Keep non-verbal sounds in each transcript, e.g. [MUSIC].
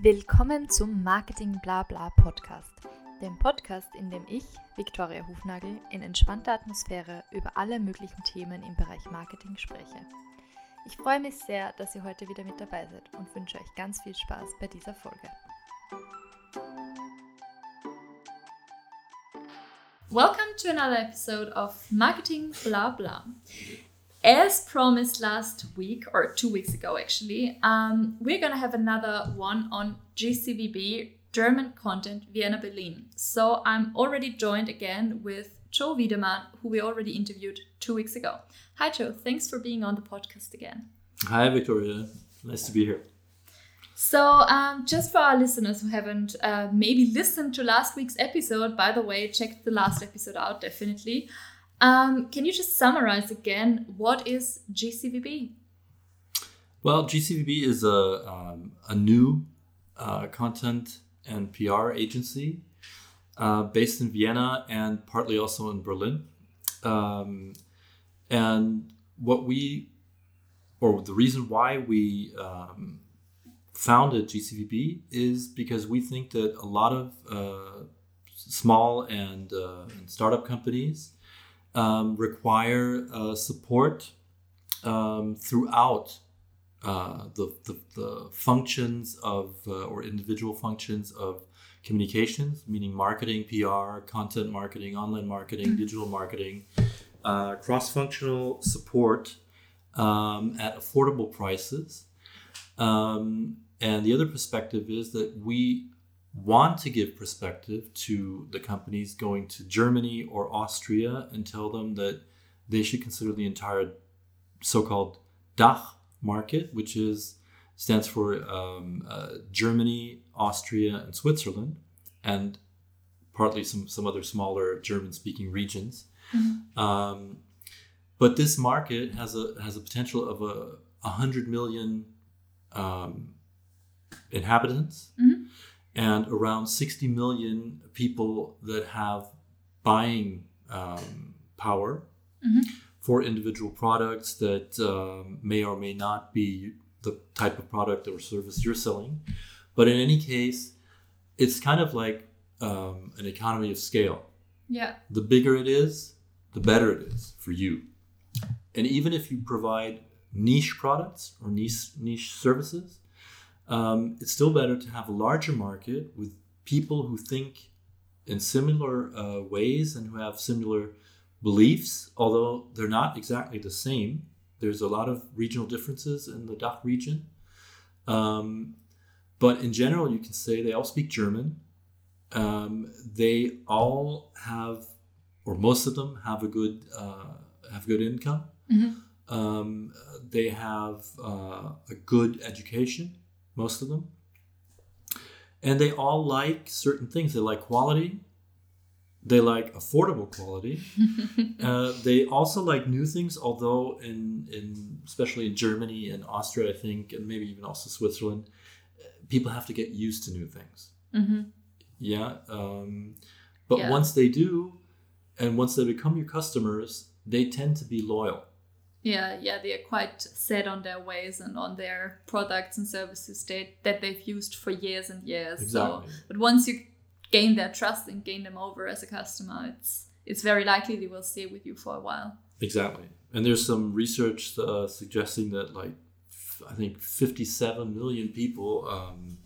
Willkommen zum Marketing Blabla Podcast, dem Podcast, in dem ich, Viktoria Hufnagel, in entspannter Atmosphäre über alle möglichen Themen im Bereich Marketing spreche. Ich freue mich sehr, dass ihr heute wieder mit dabei seid und wünsche euch ganz viel Spaß bei dieser Folge. Welcome to another episode of Marketing Blah. As promised last week, or two weeks ago actually, um, we're gonna have another one on GCVB German content Vienna Berlin. So I'm already joined again with Joe Wiedemann, who we already interviewed two weeks ago. Hi, Joe. Thanks for being on the podcast again. Hi, Victoria. Nice to be here. So, um, just for our listeners who haven't uh, maybe listened to last week's episode, by the way, check the last episode out definitely. Um, can you just summarize again what is GCVB? Well, GCVB is a, um, a new uh, content and PR agency uh, based in Vienna and partly also in Berlin. Um, and what we, or the reason why we um, founded GCVB is because we think that a lot of uh, small and, uh, and, startup companies um, require uh, support um, throughout uh, the, the, the, functions of uh, or individual functions of communications, meaning marketing, PR, content marketing, online marketing, mm-hmm. digital marketing, uh, cross functional support um, at affordable prices. Um, and the other perspective is that we want to give perspective to the companies going to Germany or Austria and tell them that they should consider the entire so-called DACH market, which is stands for um, uh, Germany, Austria, and Switzerland, and partly some some other smaller German-speaking regions. Mm-hmm. Um, but this market has a has a potential of a, hundred million um, inhabitants mm-hmm. And around 60 million people that have buying um, power mm-hmm. for individual products that um, may or may not be the type of product or service you're selling. But in any case, it's kind of like um, an economy of scale. Yeah. The bigger it is, the better it is for you. And even if you provide niche products or niche niche services, um, it's still better to have a larger market with people who think in similar uh, ways and who have similar beliefs, although they're not exactly the same. There's a lot of regional differences in the DACH region. Um, but in general, you can say they all speak German. Um, they all have, or most of them have a good uh, have good income. Mm-hmm. Um, they have uh, a good education most of them. And they all like certain things. They like quality. They like affordable quality. [LAUGHS] uh, they also like new things, although in, in especially in Germany and Austria, I think, and maybe even also Switzerland, people have to get used to new things. Mm-hmm. Yeah. Um, but yeah. once they do, and once they become your customers, they tend to be loyal yeah yeah they are quite set on their ways and on their products and services they, that they've used for years and years. Exactly. so but once you gain their trust and gain them over as a customer it's it's very likely they will stay with you for a while. Exactly. And there's some research uh, suggesting that like i think 57 million people um,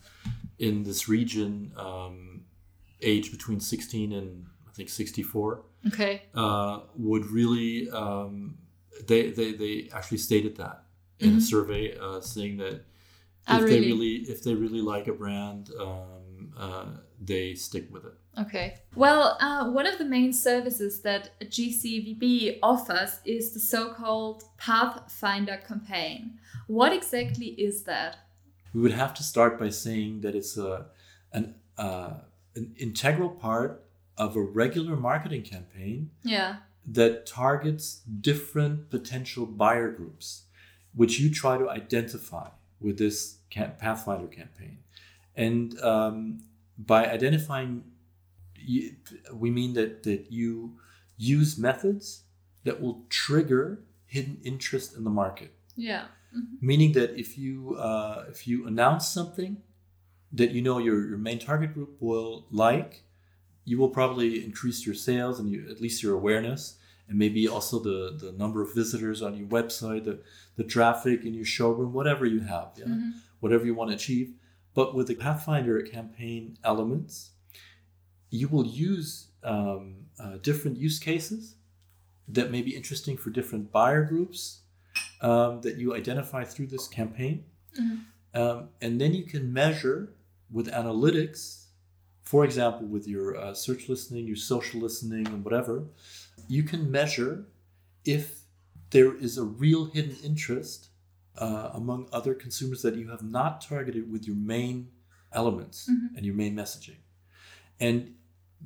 in this region um, age between 16 and i think 64 okay. uh, would really um, they they, they actually stated that in mm-hmm. a survey, uh, saying that oh, if really? they really if they really like a brand, um, uh, they stick with it. Okay. Well, uh, one of the main services that GCVB offers is the so-called Pathfinder campaign. What exactly is that? We would have to start by saying that it's a an uh, an integral part of a regular marketing campaign. Yeah that targets different potential buyer groups, which you try to identify with this Pathfinder campaign. And um, by identifying, we mean that, that you use methods that will trigger hidden interest in the market. Yeah. Mm-hmm. Meaning that if you uh, if you announce something that you know your, your main target group will like, you will probably increase your sales and you, at least your awareness and maybe also the, the number of visitors on your website, the, the traffic in your showroom, whatever you have, yeah? Mm-hmm. whatever you want to achieve. But with the Pathfinder campaign elements, you will use um, uh, different use cases that may be interesting for different buyer groups um, that you identify through this campaign. Um, and then you can measure with analytics, for example, with your uh, search listening, your social listening, and whatever, you can measure if there is a real hidden interest uh, among other consumers that you have not targeted with your main elements and your main messaging. And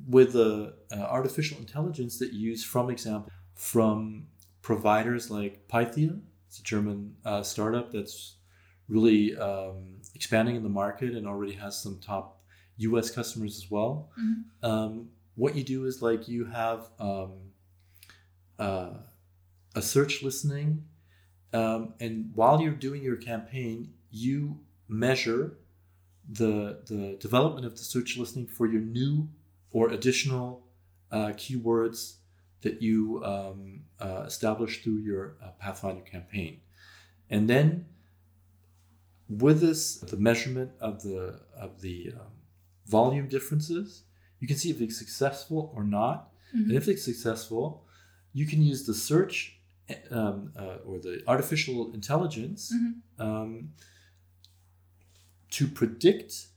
with the uh, artificial intelligence that you use, from example, from providers like Pythia, it's a German uh, startup that's really um, expanding in the market and already has some top US customers as well. Um, what you do is like you have um, uh, a search listening, um, and while you're doing your campaign, you measure the the development of the search listening for your new or additional uh, keywords that you um, uh, establish through your uh, Pathfinder campaign, and then with this the measurement of the of the um, volume differences, you can see if it's successful or not, and if it's successful, you can use the search um, uh, or the artificial intelligence um, to predict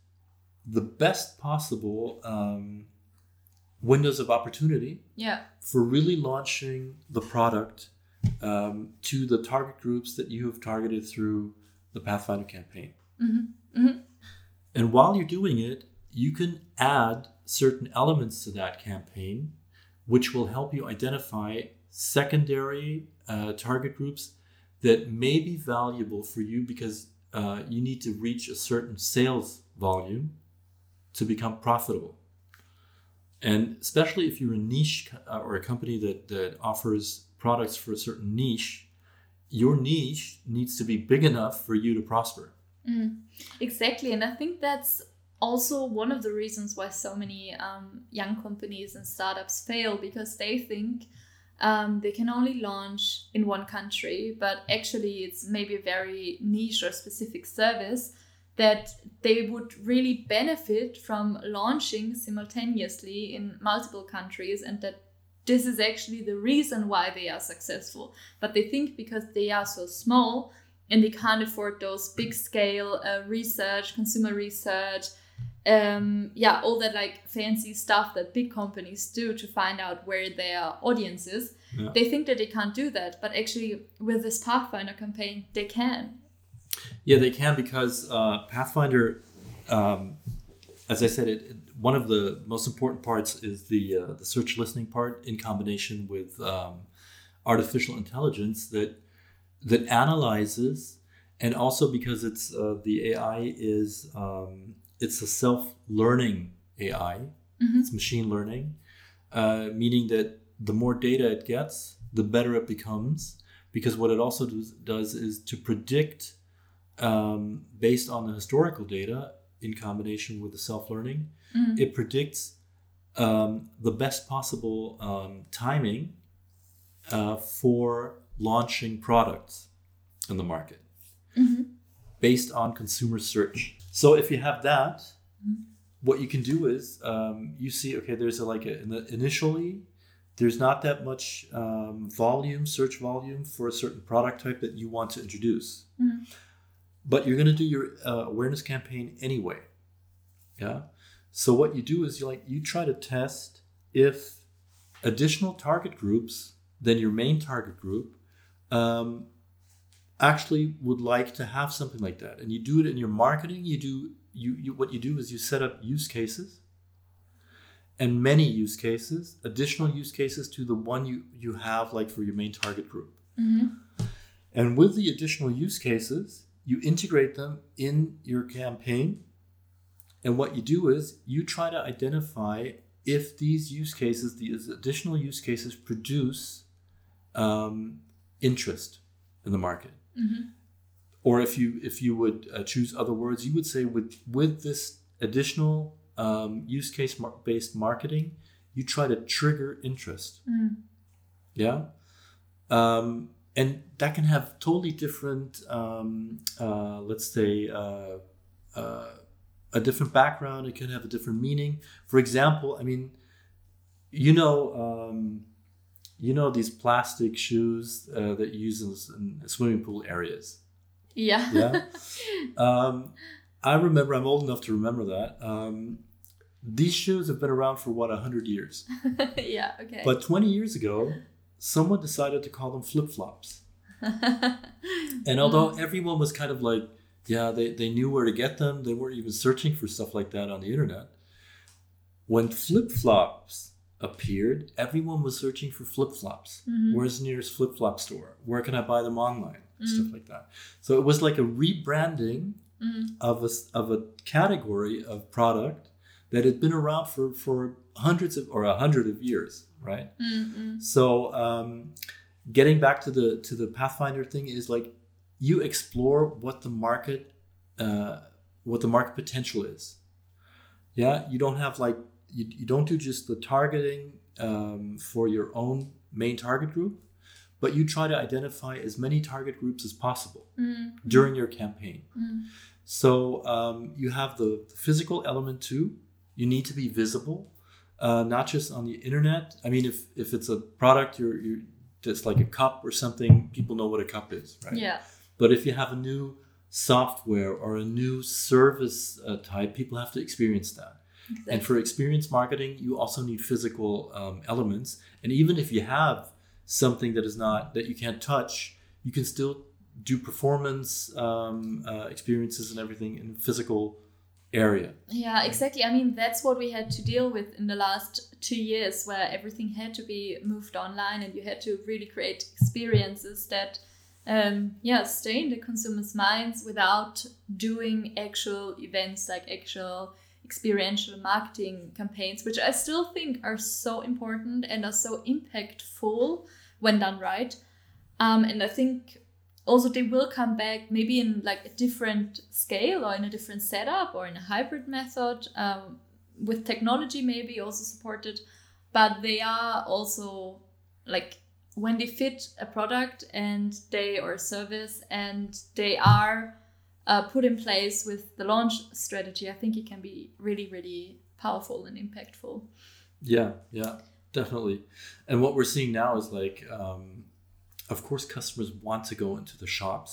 the best possible um, windows of opportunity Yeah. for really launching the product um, to the target groups that you have targeted through the Pathfinder campaign. And while you're doing it, you can add certain elements to that campaign, which will help you identify secondary uh, target groups that may be valuable for you because uh, you need to reach a certain sales volume to become profitable. And especially if you're a niche uh, or a company that, that offers products for a certain niche, your niche needs to be big enough for you to prosper. Exactly, and I think that's also one of the reasons why so many um, young companies and startups fail because they think um, they can only launch in one country, but actually it's maybe a very niche or specific service that they would really benefit from launching simultaneously in multiple countries and that this is actually the reason why they are successful. But they think because they are so small and they can't afford those big scale uh, research, consumer research, um, yeah, all that like fancy stuff that big companies do to find out where their audience is. Yeah. They think that they can't do that, but actually, with this Pathfinder campaign, they can. Yeah, they can because uh, Pathfinder, um, as I said, it, it- one of the most important parts is the uh, the search listening part in combination with um, artificial intelligence that that analyzes, and also because it's uh, the AI is um, it's a self learning AI, it's machine learning, uh, meaning that the more data it gets, the better it becomes. Because what it also does, does is to predict um, based on the historical data in combination with the self learning, it predicts um, the best possible um, timing uh, for launching products in the market based on consumer search. So if you have that, what you can do is um, you see okay, there's a, like a, in the- initially there's not that much um, volume, search volume for a certain product type that you want to introduce. But you're going to do your uh, awareness campaign anyway. Yeah? So what you do is you like you try to test if additional target groups than your main target group um, actually would like to have something like that and you do it in your marketing you do you, you what you do is you set up use cases and many use cases additional use cases to the one you you have like for your main target group and with the additional use cases, you integrate them in your campaign. And what you do is you try to identify if these use cases, these additional use cases, produce um, interest in the market. Or if you if you would uh, choose other words, you would say with with this additional um, use case mar- based marketing, you try to trigger interest. Mm. Yeah. Um, and that can have totally different, um, uh, let's say, uh, uh, a different background. It can have a different meaning. For example, I mean, you know, um, you know these plastic shoes uh, that you use in, in swimming pool areas. Yeah. Yeah. [LAUGHS] um, I remember. I'm old enough to remember that. Um, these shoes have been around for what hundred years. [LAUGHS] yeah. Okay. But 20 years ago, someone decided to call them flip flops. [LAUGHS] And although everyone was kind of like, yeah, they, they knew where to get them, they weren't even searching for stuff like that on the internet. When flip flops appeared, everyone was searching for flip flops. Mhm. Where's the nearest flip flop store? Where can I buy them online? Stuff like that. So it was like a rebranding Mm. of a, of a category of product that had been around for, for hundreds of or a hundred of years, right? Mm, mm. So um, getting back to the to the Pathfinder thing is like you explore what the market uh, what the market potential is. Yeah, you don't have like you, you don't do just the targeting um, for your own main target group, but you try to identify as many target groups as possible Mm. during your campaign. Mm. So um, you have the physical element too. You need to be visible, uh, not just on the internet. I mean, if if it's a product, you're you're just like a cup or something. People know what a cup is, right? Yeah. But if you have a new software or a new service uh, type, people have to experience that. And for experience marketing, you also need physical um, elements. And even if you have something that is not that you can't touch, you can still do performance um, uh, experiences and everything in physical area. Yeah, exactly. I mean, that's what we had to deal with in the last two years, where everything had to be moved online, and you had to really create experiences that, um, yeah, stay in the consumers' minds without doing actual events like actual experiential marketing campaigns, which I still think are so important and are so impactful when done right. Um, and I think also they will come back maybe in like a different scale or in a different setup or in a hybrid method um, with technology maybe also supported but they are also like when they fit a product and they or a service and they are uh, put in place with the launch strategy i think it can be really really powerful and impactful Yeah, yeah, definitely. And what we're seeing now is like, um, of course, customers want to go into the shops.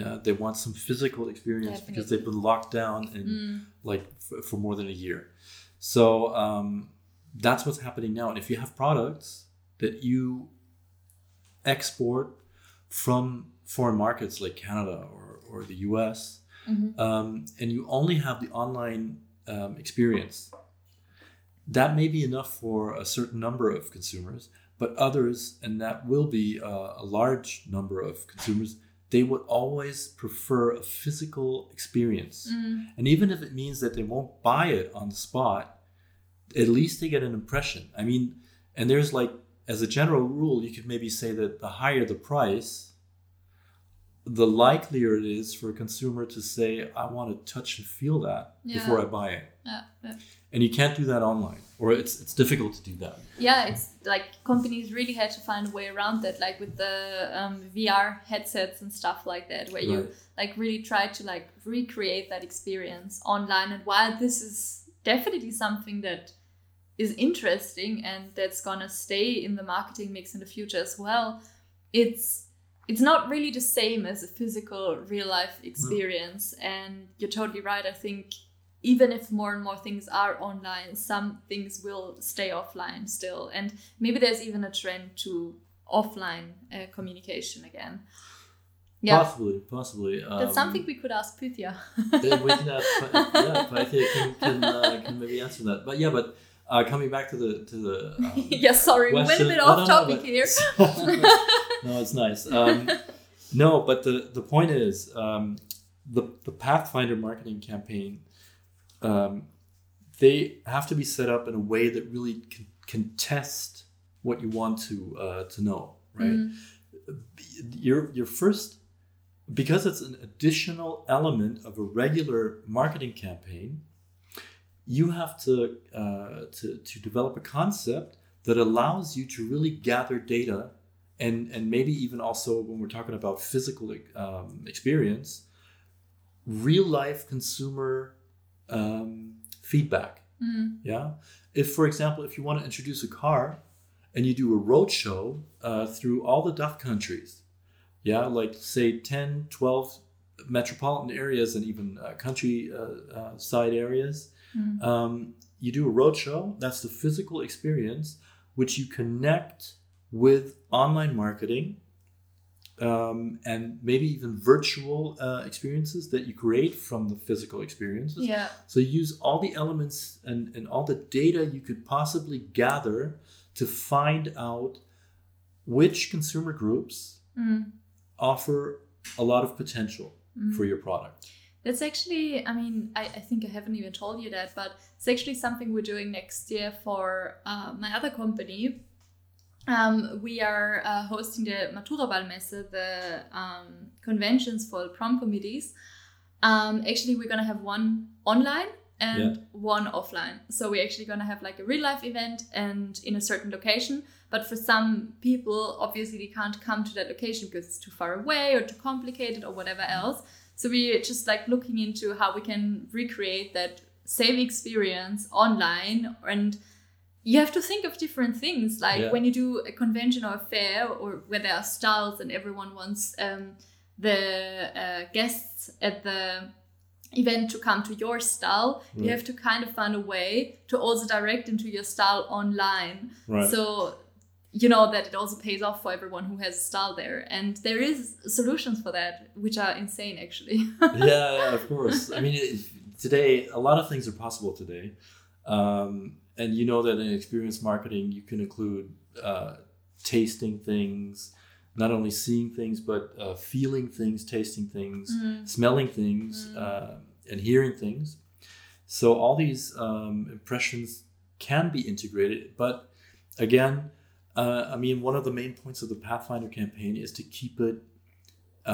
Yeah, they want some physical experience because they've been locked down and Mm. like f- for more than a year. So um, that's what's happening now. And if you have products that you export from foreign markets like Canada or, the US, Mhm. um, and you only have the online um, experience, that may be enough for a certain number of consumers, but others, and that will be uh, a large number of consumers, they would always prefer a physical experience. Mm. And even if it means that they won't buy it on the spot, at least they get an impression. I mean, and there's like, as a general rule, you could maybe say that the higher the price, the likelier it is for a consumer to say, I want to touch and feel that before I buy it. yeah, yeah. And you can't do that online, or it's, it's difficult to do that. yeah it's like companies really had to find a way around that like with the um, vr headsets and stuff like that where you like really try to like recreate that experience online and while this is definitely something that is interesting and that's gonna stay in the marketing mix in the future as well it's it's not really the same as a physical real life experience and you're totally right i think even if more and more things are online, some things will stay offline still. And maybe there's even a trend to offline uh, communication again. Yeah, Possibly, possibly. Um, that's something we could ask Pythia. [LAUGHS] then we can have, [LAUGHS] yeah, Pythia can, can, uh, can maybe answer that. But yeah, but uh, coming back to the to the um, [LAUGHS] yeah, sorry, we went a question- bit off no, no, topic but- here. No, it's nice. Um, [LAUGHS] no, but the the point is um, the the Pathfinder marketing campaign. Um, they have to be set up in a way that really can, can test what you want to uh, to know, right? Mm. Your your first because it's an additional element of a regular marketing campaign. you have to, uh, to to develop a concept that allows you to really gather data and and maybe even also when we're talking about physical um, experience real life consumer um, feedback Mm. yeah if for example if you want to introduce a car and you do a road show uh, through all the Dach countries yeah like say 10 12 metropolitan areas and even uh, country uh, uh, side areas Mm. um, you do a road show that's the physical experience which you connect with online marketing um, and maybe even virtual uh, experiences that you create from the physical experiences Yeah. so you use all the elements and, and all the data you could possibly gather to find out which consumer groups Mm. offer a lot of potential Mm. for your product. That's actually, I mean, I, I think I haven't even told you that, but it's actually something we're doing next year for uh, my other company. Um, we are uh, hosting the Matura Ballmesse, the um, conventions for prom committees. Um, actually, we're going to have one online and one offline. So we're actually going to have like a real life event and in a certain location. But for some people, obviously, they can't come to that location because it's too far away or too complicated or whatever else. So we're just like looking into how we can recreate that same experience online and you have to think of different things like Yeah. when you do a convention or a fair or where there are stalls and everyone wants um, the uh, guests at the event to come to your stall you have to kind of find a way to also direct them to your stall online Right. so you know that it also pays off for everyone who has a stall there and there is solutions for that which are insane actually yeah, [LAUGHS] yeah, of course. I mean, it, today a lot of things are possible today, um, and you know that in experience marketing you can include uh, tasting things, not only seeing things but uh, feeling things, tasting things, Mm. smelling things, Mm. uh, and hearing things. So all these um, impressions can be integrated, but again, uh, I mean, one of the main points of the Pathfinder campaign is to keep it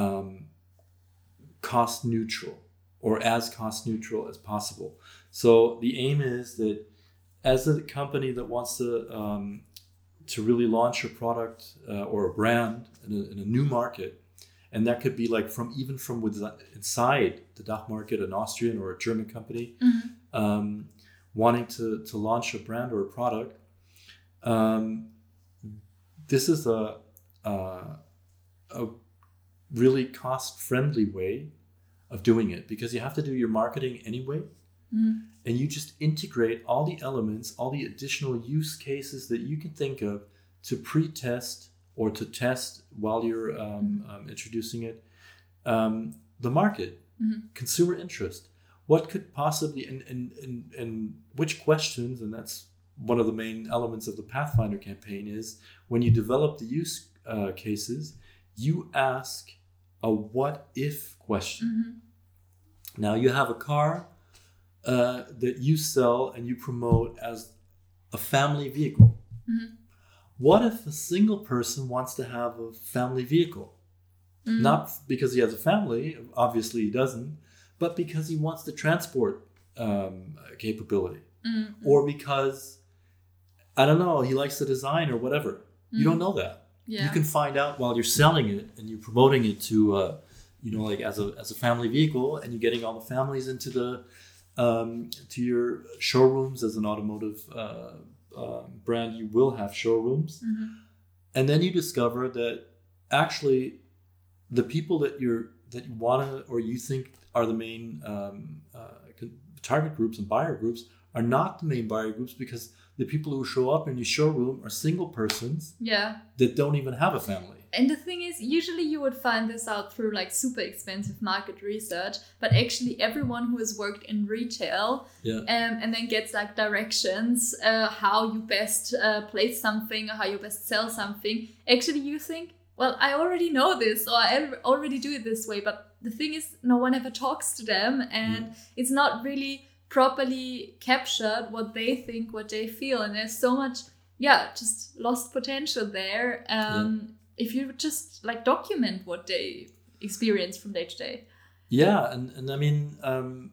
um, cost neutral or as cost neutral as possible. So the aim is that as a company that wants to um, to really launch a product uh, or a brand in a, in a new market, and that could be like from even from within, inside the Dach market, an Austrian or a German company Mhm. um, wanting to to launch a brand or a product. Um, this is a, a a really cost friendly way of doing it because you have to do your marketing anyway Mm. and you just integrate all the elements all the additional use cases that you can think of to pre-test or to test while you're um, um, introducing it um, the market Mhm. consumer interest what could possibly and, and, and, and which questions and that's one of the main elements of the pathfinder campaign is when you develop the use uh, cases you ask a what if question Mhm. now you have a car uh, that you sell and you promote as a family vehicle. Mhm. What if a single person wants to have a family vehicle? Mm. Not because he has a family, obviously he doesn't, but because he wants the transport um, capability, Mm. or because I don't know, he likes the design or whatever. You don't know that yeah you can find out while you're selling it and you're promoting it to uh, you know like as a as a family vehicle and you're getting all the families into the um, to your showrooms as an automotive uh, um brand you will have showrooms Mhm. and then you discover that actually the people that you're that you want to or you think are the main um, uh, target groups and buyer groups are not the main buyer groups because the people who show up in your showroom are single persons yeah that don't even have a family. And the thing is, usually you would find this out through like super expensive market research, but actually everyone who has worked in retail Yeah. um, and then gets like directions uh, how you best uh, place something or how you best sell something. Actually, you think, well, I already know this or I already do it this way, but the thing is, no one ever talks to them, and it's not really properly captured what they think, what they feel, and there's so much, yeah, just lost potential there. Um, If you just like document what they experience from day to day. Yeah, and, and I mean, um,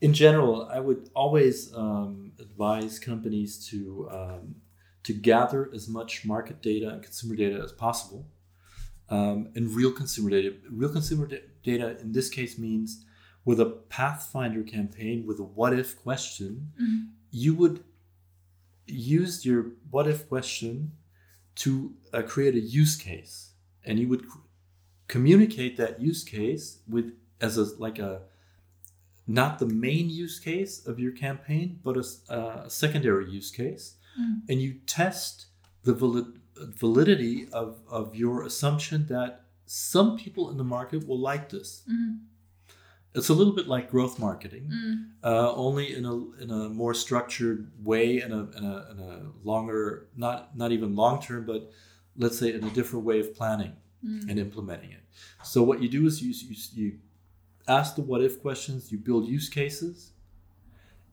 in general, I would always um, advise companies to um, to gather as much market data and consumer data as possible, um, and real consumer data. Real consumer da- data in this case means with a Pathfinder campaign with a what if question, Mhm. you would use your what if question to uh, create a use case, and you would c- communicate that use case with as a like a not the main use case of your campaign, but a, uh, secondary use case, Mm. and you test the valid, validity of, of your assumption that some people in the market will like this. Mhm. It's a little bit like growth marketing, Mm. uh, only in a in a more structured way and a, in a, in a longer, not not even long term, but let's say in a different way of planning Mm. and implementing it. So what you do is you, you, you ask the what if questions, you build use cases,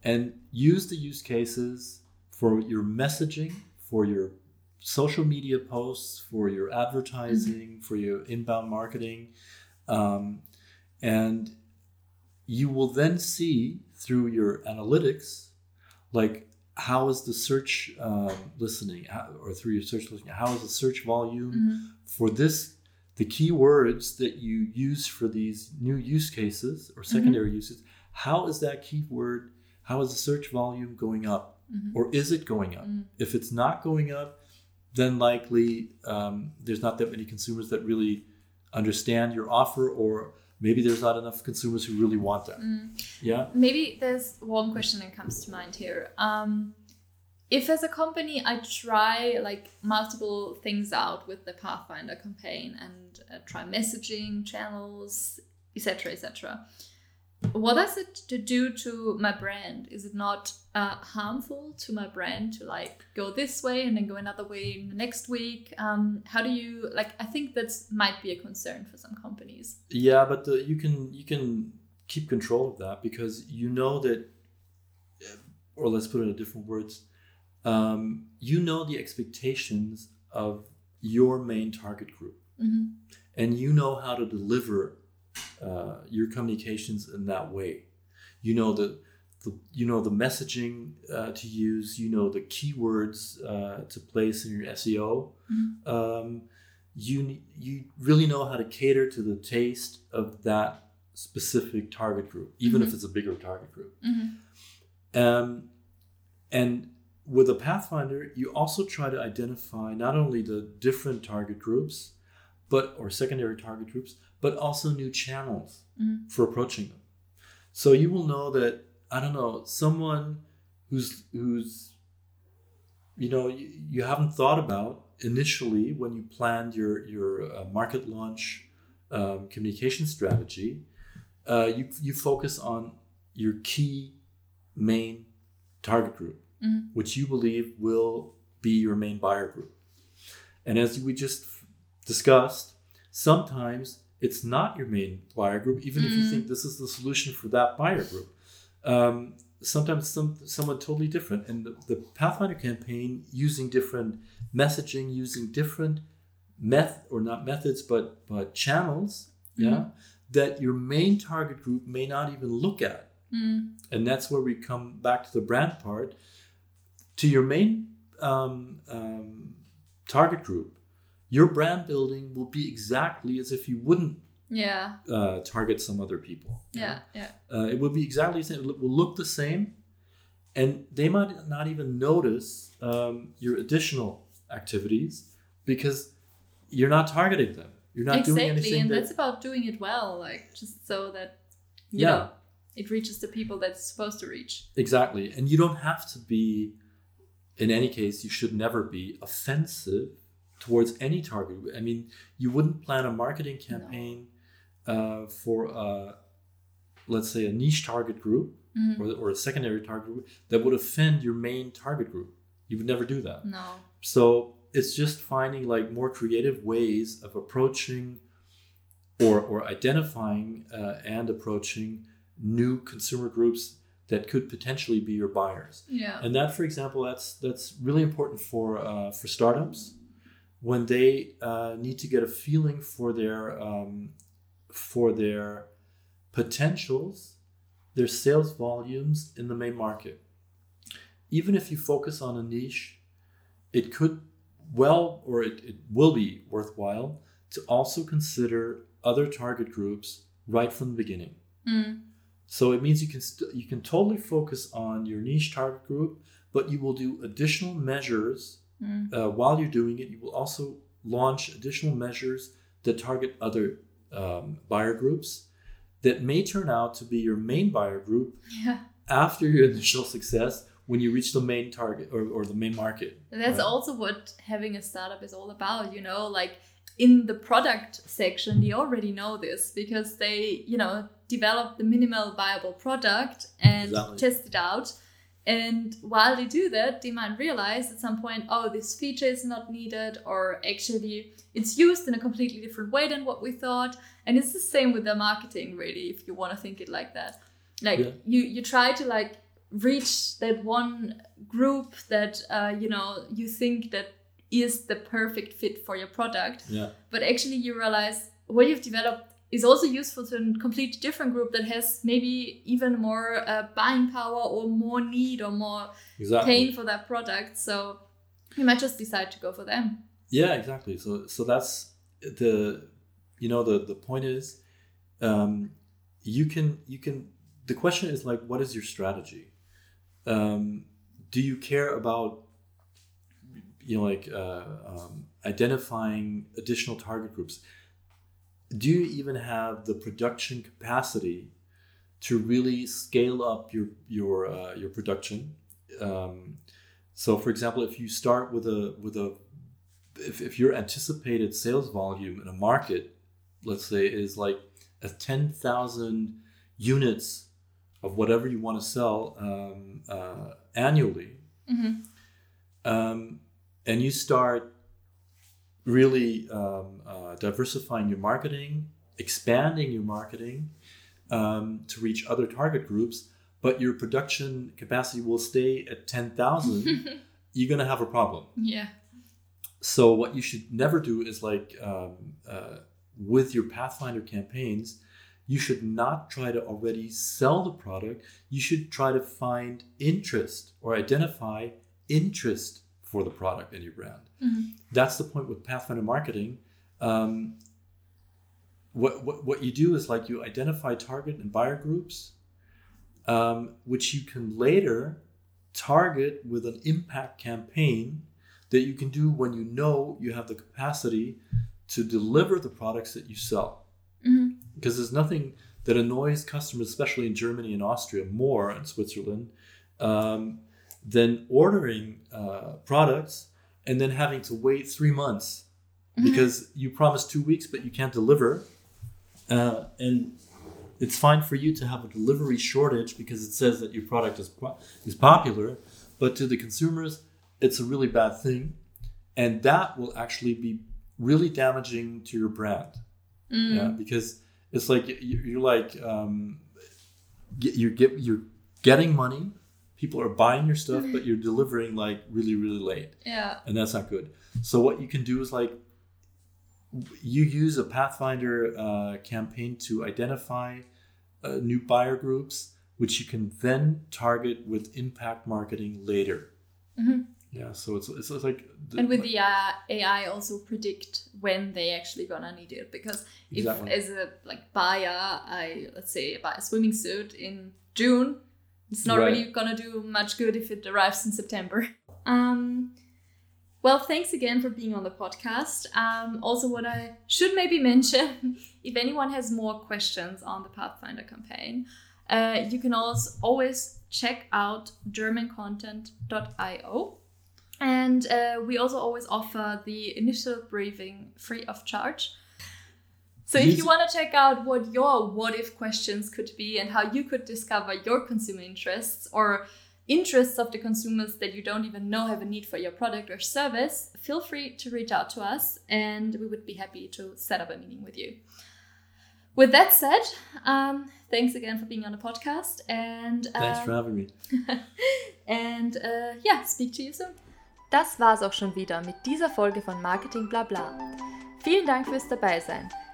and use the use cases for your messaging, for your social media posts, for your advertising, for your inbound marketing, um, and you will then see through your analytics, like how is the search um, listening, how, or through your search listening, how is the search volume Mhm. for this the keywords that you use for these new use cases or secondary uses how is that keyword how is the search volume going up Mhm. or is it going up Mm. if it's not going up then likely um, there's not that many consumers that really understand your offer or maybe there's not enough consumers who really want that Mm. yeah Maybe there's one question that comes to mind here. Um, if as a company I try like multiple things out with the Pathfinder campaign and uh, try messaging channels, etc., etc., what does it to do to my brand? Is it not uh, harmful to my brand to like go this way and then go another way in the next week? Um, how do you like? I think that's might be a concern for some companies. Yeah, but the, you can you can keep control of that because you know that, or let's put it in different words, um, you know the expectations of your main target group, hmm and you know how to deliver uh, your communications in that way. You know the, the you know the messaging uh, to use. You know the keywords uh, to place in your SEO. Mhm. Um, you you really know how to cater to the taste of that specific target group, even if Mhm. it's a bigger target group. hmm Um, and with a Pathfinder, you also try to identify not only the different target groups, but or secondary target groups, but also new channels Mhm. for approaching them. So you will know that I don't know someone who's who's you know you, you haven't thought about initially when you planned your your uh, market launch um, communication strategy. Uh, you you focus on your key main target group, Mhm. which you believe will be your main buyer group. And as we just discussed, sometimes it's not your main buyer group, even if you think this is the solution for that buyer group. Um, sometimes some someone totally different. And the, the Pathfinder campaign using different messaging, using different meth or not methods, but but channels, yeah, that your main target group may not even look at mm and that's where we come back to the brand part to your main um, um, target group your brand building will be exactly as if you wouldn't Yeah, uh, target some other people yeah, yeah. uh, it will be exactly the same it will look the same and they might not even notice um, your additional activities because you're not targeting them you're not doing exactly, anything and that, that's about doing it well, like just so that you Yeah. know it reaches the people that's supposed to reach. Exactly. And you don't have to be, in any case, you should never be offensive towards any target. I mean, you wouldn't plan a marketing campaign uh, for, a, let's say, a niche target group Mhm. or, or a secondary target group that would offend your main target group. You would never do that. No. So it's just finding like more creative ways of approaching or, or identifying uh, and approaching new consumer groups that could potentially be your buyers. Yeah. And that, for example, that's that's really important for uh, for startups when they uh, need to get a feeling for their um, for their potentials their sales volumes in the main market. Even if you focus on a niche, it could well or it, it will be worthwhile to also consider other target groups right from the beginning. Mm. So it means you can st- you can totally focus on your niche target group, but you will do additional measures Mm. uh, while you're doing it. You will also launch additional measures that target other um, buyer groups that may turn out to be your main buyer group Yeah. [LAUGHS] after your initial success when you reach the main target or, or the main market. That's Right. also what having a startup is all about, you know, like in the product section, they already know this because they, you know, develop the minimal viable product and Exactly. test it out. And while they do that, they might realize at some point, oh, this feature is not needed, or actually it's used in a completely different way than what we thought. And it's the same with their marketing, really, if you want to think it like that. Like Yeah. you, you try to like reach that one group that uh, you know you think that is the perfect fit for your product Yeah. but actually you realize what you've developed is also useful to a completely different group that has maybe even more uh, buying power or more need or more Exactly. pain for that product so you might just decide to go for them Yeah, exactly. So so that's the you know the the point is um, you can you can the question is like what is your strategy? Um, do you care about you know like uh, um, identifying additional target groups? Do you even have the production capacity to really scale up your your uh, your production? Um, so, for example, if you start with a with a if, if your anticipated sales volume in a market, let's say, is like a 10,000 units of whatever you want to sell um, uh, annually, Mhm. um, and you start really um, uh, diversifying your marketing, expanding your marketing um, to reach other target groups, but your production capacity will stay at 10,000, [LAUGHS] you're going to have a problem. yeah So what you should never do is like um, uh, with your Pathfinder campaigns, you should not try to already sell the product. You should try to find interest or identify interest for the product in your brand. Mhm. That's the point with Pathfinder marketing. Um, what, what what you do is like you identify target and buyer groups, um, which you can later target with an impact campaign that you can do when you know you have the capacity to deliver the products that you sell. Mhm. Because there's nothing that annoys customers, especially in Germany and Austria, more in Switzerland, um, than ordering uh, products and then having to wait three months because you promised two weeks but you can't deliver. Uh, and it's fine for you to have a delivery shortage because it says that your product is is popular, but to the consumers, it's a really bad thing, and that will actually be really damaging to your brand. Mm. Yeah, because it's like you- you're like um, you're get you're getting money, people are buying your stuff, but you're delivering like really really late yeah and that's not good. So what you can do is like you use a Pathfinder uh, campaign to identify uh, new buyer groups, which you can then target with impact marketing later. Mhm. Yeah, so it's, it's, it's like and with the uh, AI also predict when they actually gonna need it because if as a like buyer I let's say buy a swimming suit in June it's not Right. really gonna do much good if it arrives in September um well thanks again for being on the podcast um also what I should maybe mention [LAUGHS] if anyone has more questions on the Pathfinder campaign uh, you can also always check out germancontent.io and uh, we also always offer the initial briefing free of charge. So if you want to check out what your what if questions could be and how you could discover your consumer interests or interests of the consumers that you don't even know have a need for your product or service, feel free to reach out to us and we would be happy to set up a meeting with you. With that said, um, thanks again for being on the podcast and thanks um, for having me. [LAUGHS] and uh, yeah, speak to you soon. Das war's auch schon wieder mit dieser Folge von Marketing Blabla. Vielen Dank fürs Dabeisein.